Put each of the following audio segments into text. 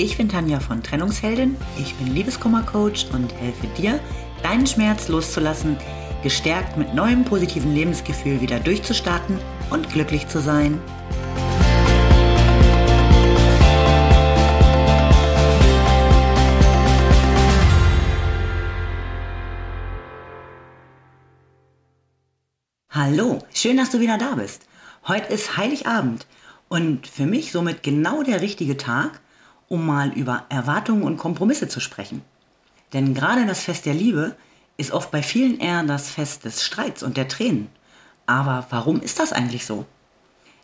Ich bin Tanja von Trennungsheldin, ich bin Liebeskummercoach und helfe dir, deinen Schmerz loszulassen, gestärkt mit neuem positiven Lebensgefühl wieder durchzustarten und glücklich zu sein. Hallo, schön, dass du wieder da bist. Heute ist Heiligabend und für mich somit genau der richtige Tag, um mal über Erwartungen und Kompromisse zu sprechen. Denn gerade das Fest der Liebe ist oft bei vielen eher das Fest des Streits und der Tränen. Aber warum ist das eigentlich so?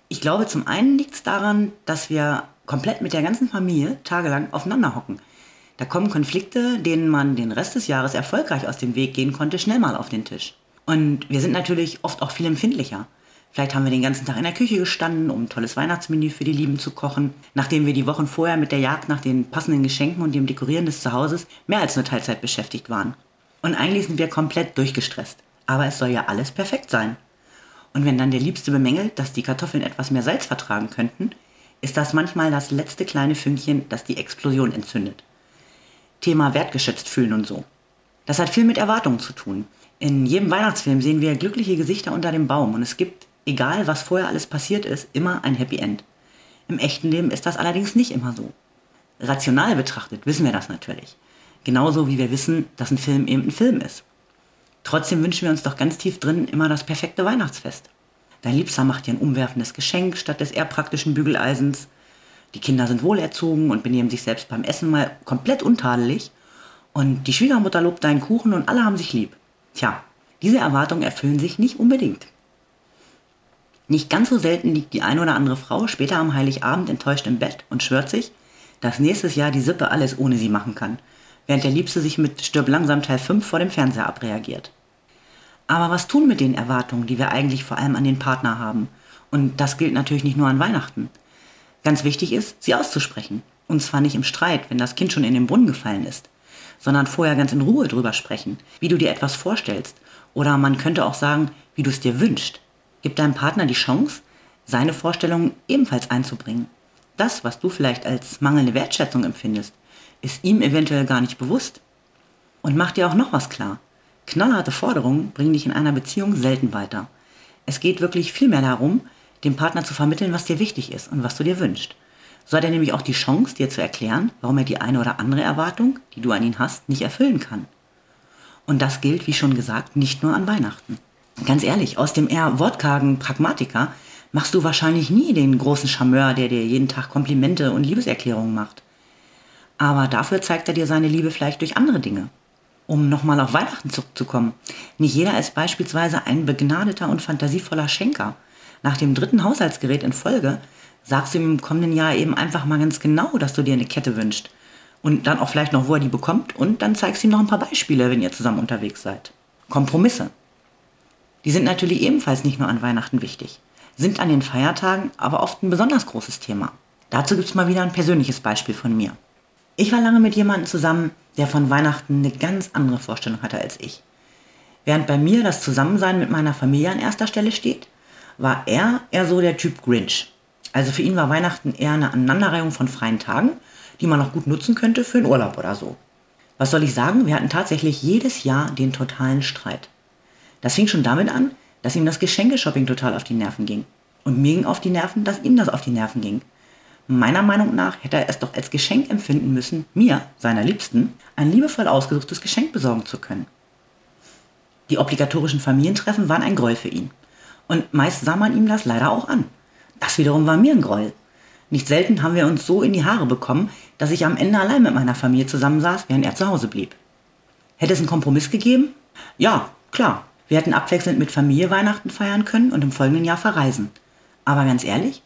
Ich glaube, zum einen liegt es daran, dass wir komplett mit der ganzen Familie tagelang aufeinander hocken. Da kommen Konflikte, denen man den Rest des Jahres erfolgreich aus dem Weg gehen konnte, schnell mal auf den Tisch. Und wir sind natürlich oft auch viel empfindlicher. Vielleicht haben wir den ganzen Tag in der Küche gestanden, um ein tolles Weihnachtsmenü für die Lieben zu kochen, nachdem wir die Wochen vorher mit der Jagd nach den passenden Geschenken und dem Dekorieren des Zuhauses mehr als nur Teilzeit beschäftigt waren. Und eigentlich sind wir komplett durchgestresst. Aber es soll ja alles perfekt sein. Und wenn dann der Liebste bemängelt, dass die Kartoffeln etwas mehr Salz vertragen könnten, ist das manchmal das letzte kleine Fünkchen, das die Explosion entzündet. Thema wertgeschätzt fühlen und so. Das hat viel mit Erwartungen zu tun. In jedem Weihnachtsfilm sehen wir glückliche Gesichter unter dem Baum und es gibt egal was vorher alles passiert ist, immer ein Happy End. Im echten Leben ist das allerdings nicht immer so. Rational betrachtet wissen wir das natürlich. Genauso wie wir wissen, dass ein Film eben ein Film ist. Trotzdem wünschen wir uns doch ganz tief drin immer das perfekte Weihnachtsfest. Dein Liebster macht dir ein umwerfendes Geschenk statt des eher praktischen Bügeleisens. Die Kinder sind wohlerzogen und benehmen sich selbst beim Essen mal komplett untadelig. Und die Schwiegermutter lobt deinen Kuchen und alle haben sich lieb. Tja, diese Erwartungen erfüllen sich nicht unbedingt. Nicht ganz so selten liegt die ein oder andere Frau später am Heiligabend enttäuscht im Bett und schwört sich, dass nächstes Jahr die Sippe alles ohne sie machen kann, während der Liebste sich mit Stirb langsam Teil 5 vor dem Fernseher abreagiert. Aber was tun mit den Erwartungen, die wir eigentlich vor allem an den Partner haben? Und das gilt natürlich nicht nur an Weihnachten. Ganz wichtig ist, sie auszusprechen. Und zwar nicht im Streit, wenn das Kind schon in den Brunnen gefallen ist, sondern vorher ganz in Ruhe drüber sprechen, wie du dir etwas vorstellst. Oder man könnte auch sagen, wie du es dir wünschst. Gib deinem Partner die Chance, seine Vorstellungen ebenfalls einzubringen. Das, was du vielleicht als mangelnde Wertschätzung empfindest, ist ihm eventuell gar nicht bewusst. Und mach dir auch noch was klar. Knallharte Forderungen bringen dich in einer Beziehung selten weiter. Es geht wirklich vielmehr darum, dem Partner zu vermitteln, was dir wichtig ist und was du dir wünschst. So hat er nämlich auch die Chance, dir zu erklären, warum er die eine oder andere Erwartung, die du an ihn hast, nicht erfüllen kann. Und das gilt, wie schon gesagt, nicht nur an Weihnachten ganz ehrlich, aus dem eher wortkargen Pragmatiker machst du wahrscheinlich nie den großen Charmeur, der dir jeden Tag Komplimente und Liebeserklärungen macht. Aber dafür zeigt er dir seine Liebe vielleicht durch andere Dinge. Um nochmal auf Weihnachten zurückzukommen. Nicht jeder ist beispielsweise ein begnadeter und fantasievoller Schenker. Nach dem dritten Haushaltsgerät in Folge sagst du ihm im kommenden Jahr eben einfach mal ganz genau, dass du dir eine Kette wünschst. Und dann auch vielleicht noch, wo er die bekommt. Und dann zeigst du ihm noch ein paar Beispiele, wenn ihr zusammen unterwegs seid. Kompromisse. Die sind natürlich ebenfalls nicht nur an Weihnachten wichtig, sind an den Feiertagen aber oft ein besonders großes Thema. Dazu gibt es mal wieder ein persönliches Beispiel von mir. Ich war lange mit jemandem zusammen, der von Weihnachten eine ganz andere Vorstellung hatte als ich. Während bei mir das Zusammensein mit meiner Familie an erster Stelle steht, war er eher so der Typ Grinch. Also für ihn war Weihnachten eher eine Aneinanderreihung von freien Tagen, die man auch gut nutzen könnte für einen Urlaub oder so. Was soll ich sagen? Wir hatten tatsächlich jedes Jahr den totalen Streit. Das fing schon damit an, dass ihm das Geschenkeshopping total auf die Nerven ging. Und mir ging auf die Nerven, dass ihm das auf die Nerven ging. Meiner Meinung nach hätte er es doch als Geschenk empfinden müssen, mir, seiner Liebsten, ein liebevoll ausgesuchtes Geschenk besorgen zu können. Die obligatorischen Familientreffen waren ein Gräuel für ihn. Und meist sah man ihm das leider auch an. Das wiederum war mir ein Gräuel. Nicht selten haben wir uns so in die Haare bekommen, dass ich am Ende allein mit meiner Familie zusammensaß, während er zu Hause blieb. Hätte es einen Kompromiss gegeben? Ja, klar. Wir hätten abwechselnd mit Familie Weihnachten feiern können und im folgenden Jahr verreisen. Aber ganz ehrlich,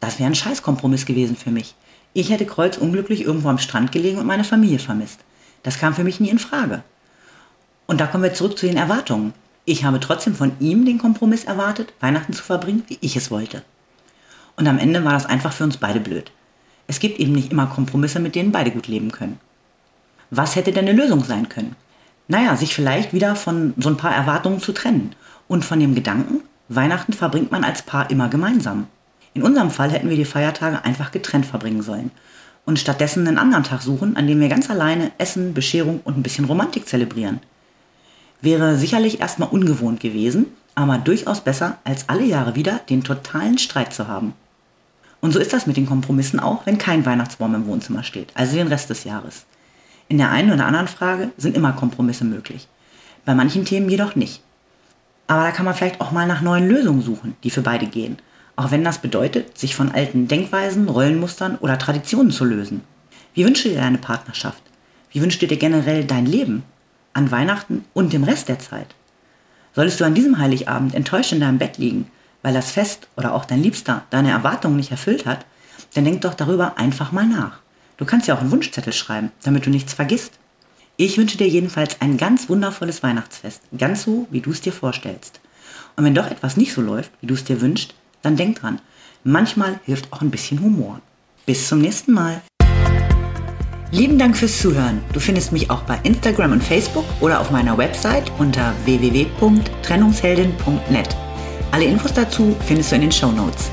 das wäre ein Scheißkompromiss gewesen für mich. Ich hätte kreuzunglücklich irgendwo am Strand gelegen und meine Familie vermisst. Das kam für mich nie in Frage. Und da kommen wir zurück zu den Erwartungen. Ich habe trotzdem von ihm den Kompromiss erwartet, Weihnachten zu verbringen, wie ich es wollte. Und am Ende war das einfach für uns beide blöd. Es gibt eben nicht immer Kompromisse, mit denen beide gut leben können. Was hätte denn eine Lösung sein können? Naja, sich vielleicht wieder von so ein paar Erwartungen zu trennen und von dem Gedanken, Weihnachten verbringt man als Paar immer gemeinsam. In unserem Fall hätten wir die Feiertage einfach getrennt verbringen sollen. und stattdessen einen anderen Tag suchen, an dem wir ganz alleine Essen, Bescherung und ein bisschen Romantik zelebrieren. Wäre sicherlich erstmal ungewohnt gewesen, aber durchaus besser, als alle Jahre wieder den totalen Streit zu haben. Und so ist das mit den Kompromissen auch, wenn kein Weihnachtsbaum im Wohnzimmer steht, also den Rest des Jahres. In der einen oder anderen Frage sind immer Kompromisse möglich, bei manchen Themen jedoch nicht. Aber da kann man vielleicht auch mal nach neuen Lösungen suchen, die für beide gehen, auch wenn das bedeutet, sich von alten Denkweisen, Rollenmustern oder Traditionen zu lösen. Wie wünschst du dir deine Partnerschaft? Wie wünschst du dir generell dein Leben? An Weihnachten und dem Rest der Zeit? Solltest du an diesem Heiligabend enttäuscht in deinem Bett liegen, weil das Fest oder auch dein Liebster deine Erwartungen nicht erfüllt hat, dann denk doch darüber einfach mal nach. Du kannst ja auch einen Wunschzettel schreiben, damit du nichts vergisst. Ich wünsche dir jedenfalls ein ganz wundervolles Weihnachtsfest, ganz so, wie du es dir vorstellst. Und wenn doch etwas nicht so läuft, wie du es dir wünschst, dann denk dran, manchmal hilft auch ein bisschen Humor. Bis zum nächsten Mal. Lieben Dank fürs Zuhören. Du findest mich auch bei Instagram und Facebook oder auf meiner Website unter www.trennungsheldin.net. Alle Infos dazu findest du in den Show Notes.